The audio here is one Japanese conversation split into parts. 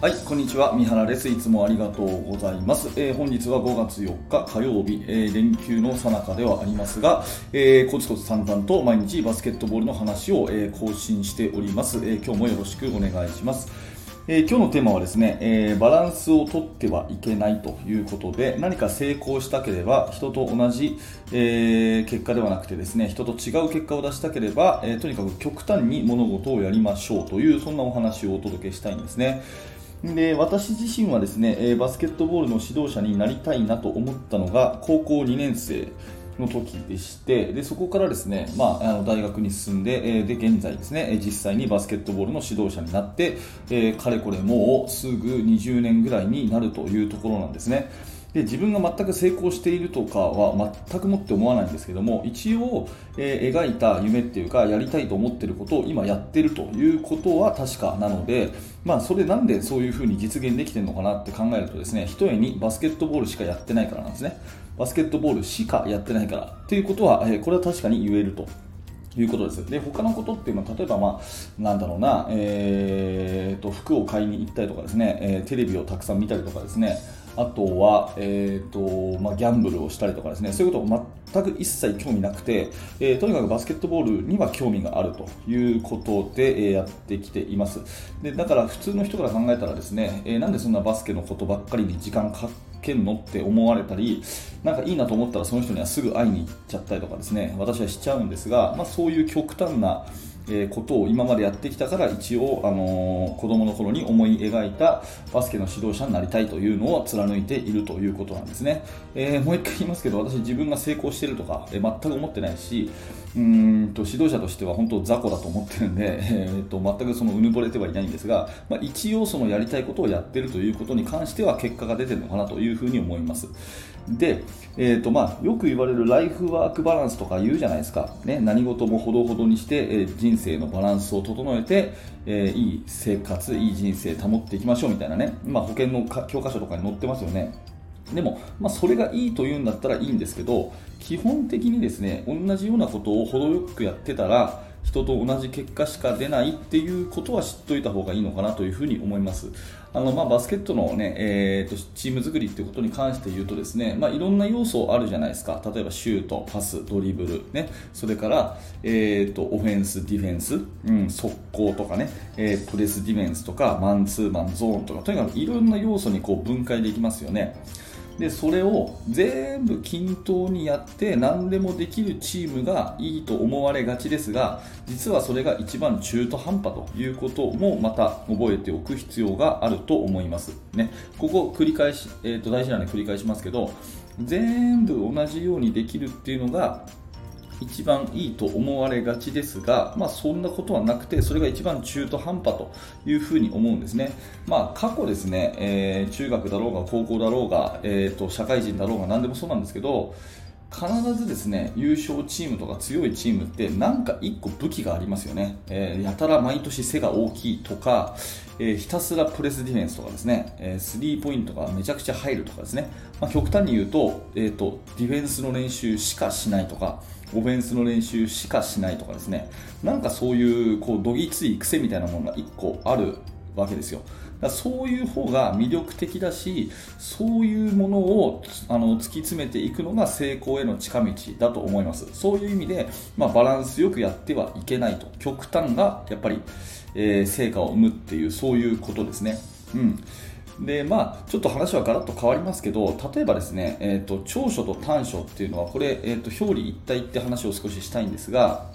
はい、こんにちは。三原です。いつもありがとうございます。えー、本日は5月4日火曜日、えー、連休の最中ではありますが、えー、コツコツ淡々と毎日バスケットボールの話を、え更新しております、え今日もよろしくお願いします。え今日のテーマはですね、えバランスをとってはいけないということで、何か成功したければ人と同じ、え結果ではなくてですね、人と違う結果を出したければ、えとにかく極端に物事をやりましょうという、そんなお話をお届けしたいんですね。で私自身はですね、えバスケットボールの指導者になりたいなと思ったのが高校2年生の時でしてでそこからですね、まあ、あの大学に進んでえで現在ですね実際にバスケットボールの指導者になって、えかれこれもうすぐ20年ぐらいになるというところなんですね。で自分が全く成功しているとかは全くもって思わないんですけども一応、えー、描いた夢っていうかやりたいと思っていることを今やってるということは確かなので、まあ、それなんでそういうふうに実現できてるのかなって考えるとですねひとえにバスケットボールしかやってないからなんですねバスケットボールしかやってないからっていうことは、えー、これは確かに言えるということです。で、他のことっていうのは、例えば、まあ、なんだろうな、えーと、服を買いに行ったりとかですね、えー、テレビをたくさん見たりとかですね、あとは、えーとまあ、ギャンブルをしたりとかですね。そういうことを全く一切興味なくて、えー、とにかくバスケットボールには興味があるということで、えー、やってきています。でだから普通の人から考えたらですね、えー、なんでそんなバスケのことばっかりに時間かけんのって思われたりなんかいいなと思ったらその人にはすぐ会いに行っちゃったりとかですね。私はしちゃうんですが、まあ、そういう極端なえことを今までやってきたから一応、あのー、子供の頃に思い描いたバスケの指導者になりたいというのを貫いているということなんですね、えー、もう一回言いますけど私自分が成功してるとか、えー、全く思ってないしうんと指導者としては本当雑魚だと思ってるんで、えーと、全くそのうぬぼれてはいないんですが、まあ、一応そのやりたいことをやってるということに関しては結果が出てるのかなというふうに思います。で、えーとまあ、よく言われるライフワークバランスとか言うじゃないですか、ね、何事もほどほどにして、えー、人生のバランスを整えて、えー、いい生活いい人生保っていきましょうみたいなね、まあ、保険の教科書とかに載ってますよね。でも、まあ、それがいいというんだったらいいんですけど基本的にですね同じようなことを程よくやってたら人と同じ結果しか出ないっていうことは知っておいた方がいいのかなというふに思います。あの、まあ、バスケットの、ねえーと、チーム作りっていうことに関して言うとですね、まあ、いろんな要素あるじゃないですか。例えばシュート、パス、ドリブル、ね、それから、えーと、オフェンス、ディフェンス、うん、速攻とかね、えー、プレスディフェンスとかマンツーマンゾーンとか。とにかくいろんな要素にこう分解できますよね。でそれを全部均等にやって何でもできるチームがいいと思われがちですが実はそれが一番中途半端ということもまた覚えておく必要があると思います、ね、ここ繰り返し、えー、と大事なので繰り返しますけど全部同じようにできるっていうのが一番いいと思われがちですが、まあ、そんなことはなくてそれが一番中途半端というふうに思うんですね、まあ、過去ですね、えー、中学だろうが高校だろうが、えーと、社会人だろうが何でもそうなんですけど必ずですね優勝チームとか強いチームって何か1個武器がありますよね、えー、やたら毎年背が大きいとか、えー、ひたすらプレスディフェンスとかですね、えー、スリーポイントがめちゃくちゃ入るとかですね、まあ、極端に言うと,、えーとディフェンスの練習しかしないとかオフェンスの練習しかしないとかですね。なんかそういうこうどぎつい癖みたいなものが1個あるわけですよ。だそういう方が魅力的だしそういうものをあの突き詰めていくのが成功への近道だと思います。そういう意味で、まあ、バランスよくやってはいけないと。極端がやっぱり、えー、成果を生むっていうそういうことですね。うん。でまあ、ちょっと話はガラッと変わりますけど例えばですね、えーと、長所と短所っていうのはこれ、えーと、表裏一体って話を少ししたいんですが、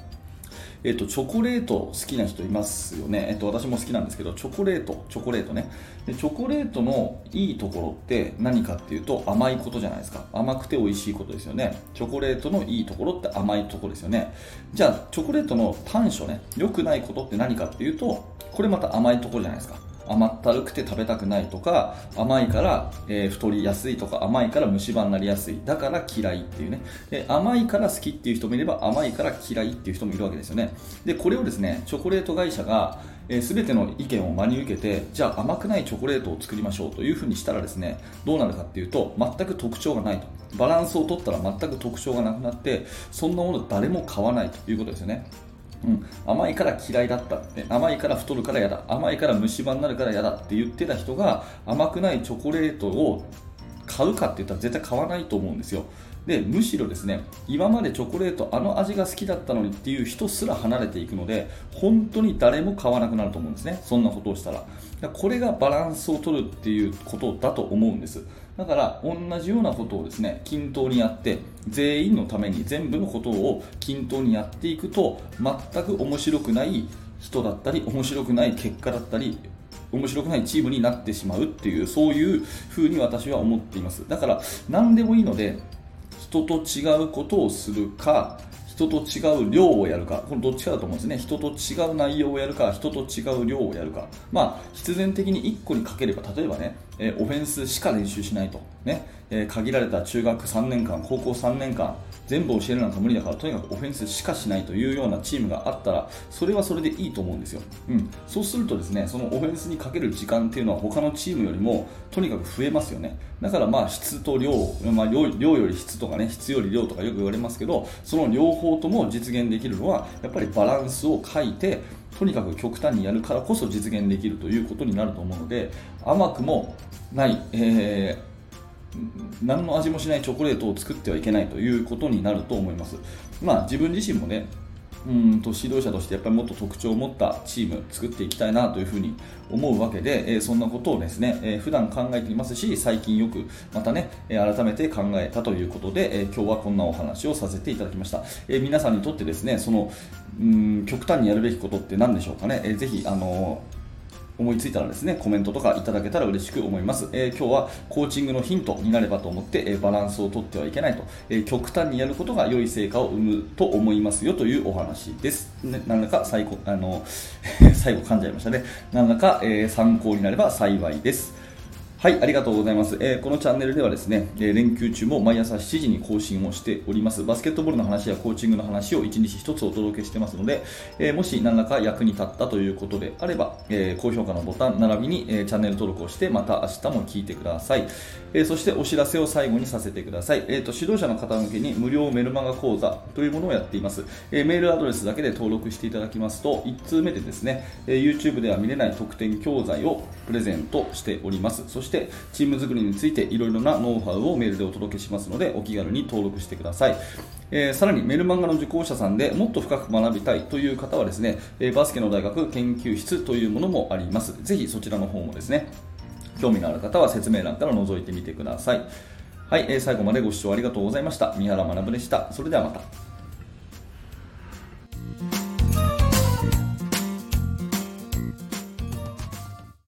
えっと、チョコレート好きな人いますよね、えっ、と私も好きなんですけどチョコレートチョコレートね。でチョコレートのいいところって何かっていうと甘いことじゃないですか。甘くて美味しいことですよね。チョコレートのいいところって甘いところですよね。じゃあチョコレートの短所ね。良くないことって何かっていうとこれまた甘いところじゃないですか。甘ったるくて食べたくないとか甘いから、えー、太りやすいとか甘いから虫歯になりやすい。だから嫌いっていうね。で甘いから好きっていう人もいれば甘いから嫌いっていう人もいるわけですよね。でこれをですねチョコレート会社がえー、全ての意見を真に受けてじゃあ甘くないチョコレートを作りましょうというふうにしたらですねどうなるかっていうと全く特徴がないと。バランスを取ったら全く特徴がなくなってそんなもの誰も買わないということですよね。うん、甘いから嫌いだったって甘いから太るから嫌だ。甘いから虫歯になるから嫌だって言ってた人が甘くないチョコレートを買うかって言ったら絶対買わないと思うんですよ。でむしろですね今までチョコレートあの味が好きだったのにっていう人すら離れていくので本当に誰も買わなくなると思うんですね。そんなことをしたら。これがバランスを取るっていうことだと思うんです。だから同じようなことをですね均等にやって全員のために全部のことを均等にやっていくと全く面白くない人だったり面白くない結果だったり面白くないチームになってしまうっていうそういう風に私は思っています。だから何でもいいので人と違うことをするか人と違う量をやるか、このどっちかだと思うんですね。人と違う内容をやるか、人と違う量をやるか。まあ、必然的に1個にかければ、例えばね、え、オフェンスしか練習しないと。ね、え、限られた中学3年間、高校3年間、全部教えるなんか無理だからとにかくオフェンスしかしないというようなチームがあったらそれはそれでいいと思うんですよ、うん、そうするとですねそのオフェンスにかける時間っていうのは他のチームよりもとにかく増えますよね。だからまあ質と量、まあ量、量より質とかね質より量とかよく言われますけどその両方とも実現できるのはやっぱりバランスを書いてとにかく極端にやるからこそ実現できるということになると思うので甘くもない、えー何の味もしないチョコレートを作ってはいけないということになると思います。まあ、自分自身もねうんと指導者としてやっぱりもっと特徴を持ったチーム作っていきたいなというふうに思うわけで、えー、そんなことをですね、えー、普段考えていますし最近よくまたね、えー、改めて考えたということで、えー、今日はこんなお話をさせていただきました、えー、皆さんにとってですねそのうん極端にやるべきことって何でしょうかね、えー、ぜひあのー思いついたらですねコメントとかいただけたら嬉しく思います、えー、今日はコーチングのヒントになればと思って、えー、バランスをとってはいけないと、えー、極端にやることが良い成果を生むと思いますよというお話です、ね、何らか最後あの 最後噛んじゃいましたね。何らか、え参考になれば幸いです。はい、ありがとうございます。えー、このチャンネルではですね、えー、連休中も毎朝7時に更新をしております。バスケットボールの話やコーチングの話を1日1つお届けしてますので、えー、もし何らか役に立ったということであれば、え高評価のボタン並びに、えチャンネル登録をして、また明日も聞いてください。えそしてお知らせを最後にさせてください。えーと、指導者の方向けに無料メルマガ講座というものをやっています。えメールアドレスだけで登録していただきますと、1通目でですね、え YouTube では見れない特典教材をプレゼントしております。そして、チーム作りについていろいろなノウハウをメールでお届けしますのでお気軽に登録してください、えー、さらにメルマガの受講者さんでもっと深く学びたいという方はですね、えバスケの大学研究室というものもあります。ぜひそちらの方もですね興味のある方は説明欄から覗いてみてください。はい、えー、最後までご視聴ありがとうございました。三原学でした。それではまた。